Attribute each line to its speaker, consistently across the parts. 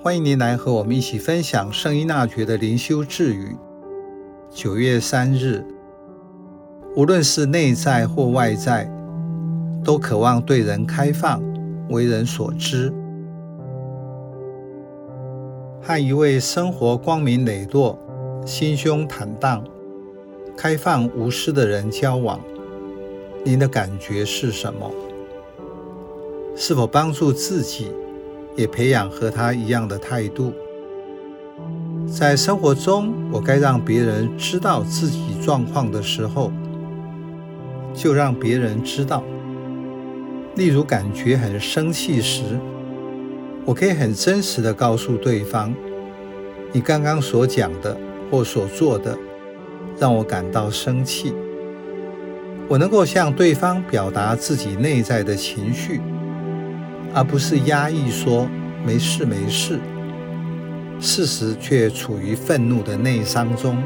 Speaker 1: 欢迎您来和我们一起分享圣依纳爵的灵修智语。九月三日，无论是内在或外在，都渴望对人开放，为人所知。和一位生活光明磊落、心胸坦荡、开放无私的人交往，您的感觉是什么？是否帮助自己？也培养和他一样的态度。在生活中，我该让别人知道自己状况的时候，就让别人知道。例如，感觉很生气时，我可以很真实的告诉对方：“你刚刚所讲的或所做的，让我感到生气。”我能够向对方表达自己内在的情绪。而不是压抑说没事没事，事实却处于愤怒的内伤中。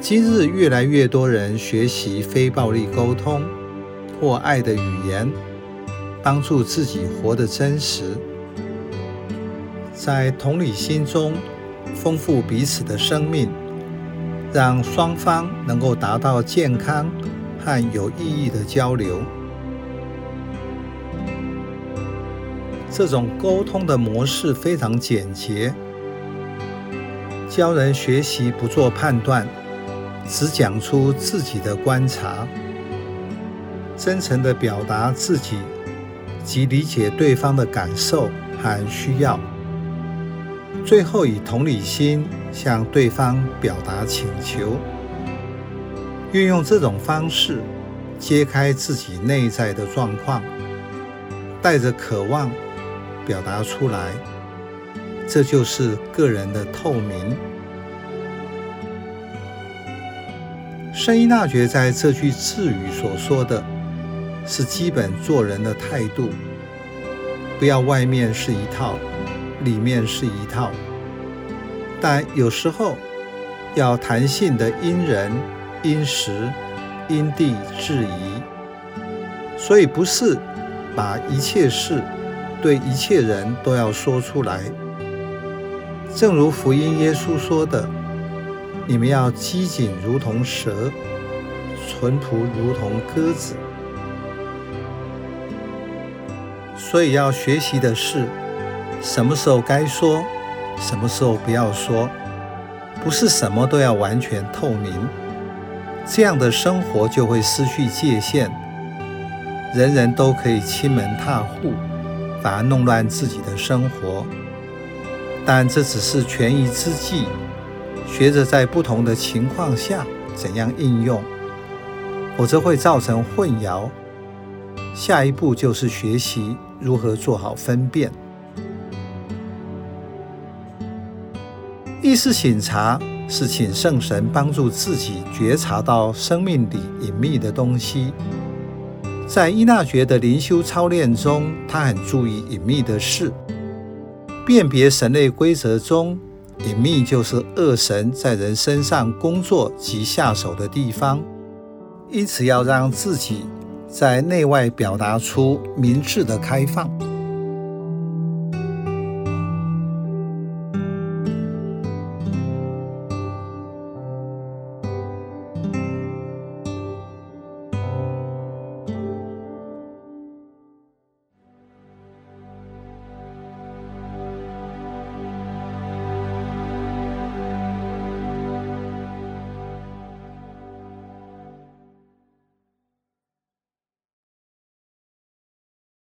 Speaker 1: 今日越来越多人学习非暴力沟通或爱的语言，帮助自己活得真实，在同理心中丰富彼此的生命，让双方能够达到健康和有意义的交流。这种沟通的模式非常简洁，教人学习不做判断，只讲出自己的观察，真诚地表达自己及理解对方的感受和需要，最后以同理心向对方表达请求，运用这种方式揭开自己内在的状况，带着渴望。表达出来，这就是个人的透明。圣依大觉在这句智语所说的是基本做人的态度，不要外面是一套，里面是一套。但有时候要弹性的因人、因时、因地制宜，所以不是把一切事。对一切人都要说出来，正如福音耶稣说的：“你们要机警如同蛇，淳朴如同鸽子。”所以要学习的是，什么时候该说，什么时候不要说，不是什么都要完全透明，这样的生活就会失去界限，人人都可以亲门踏户。反而弄乱自己的生活，但这只是权宜之计。学着在不同的情况下怎样应用，否则会造成混淆。下一步就是学习如何做好分辨。意识醒察是请圣神帮助自己觉察到生命里隐秘的东西。在伊纳爵的灵修操练中，他很注意隐秘的事，辨别神类规则中隐秘就是恶神在人身上工作及下手的地方，因此要让自己在内外表达出明智的开放。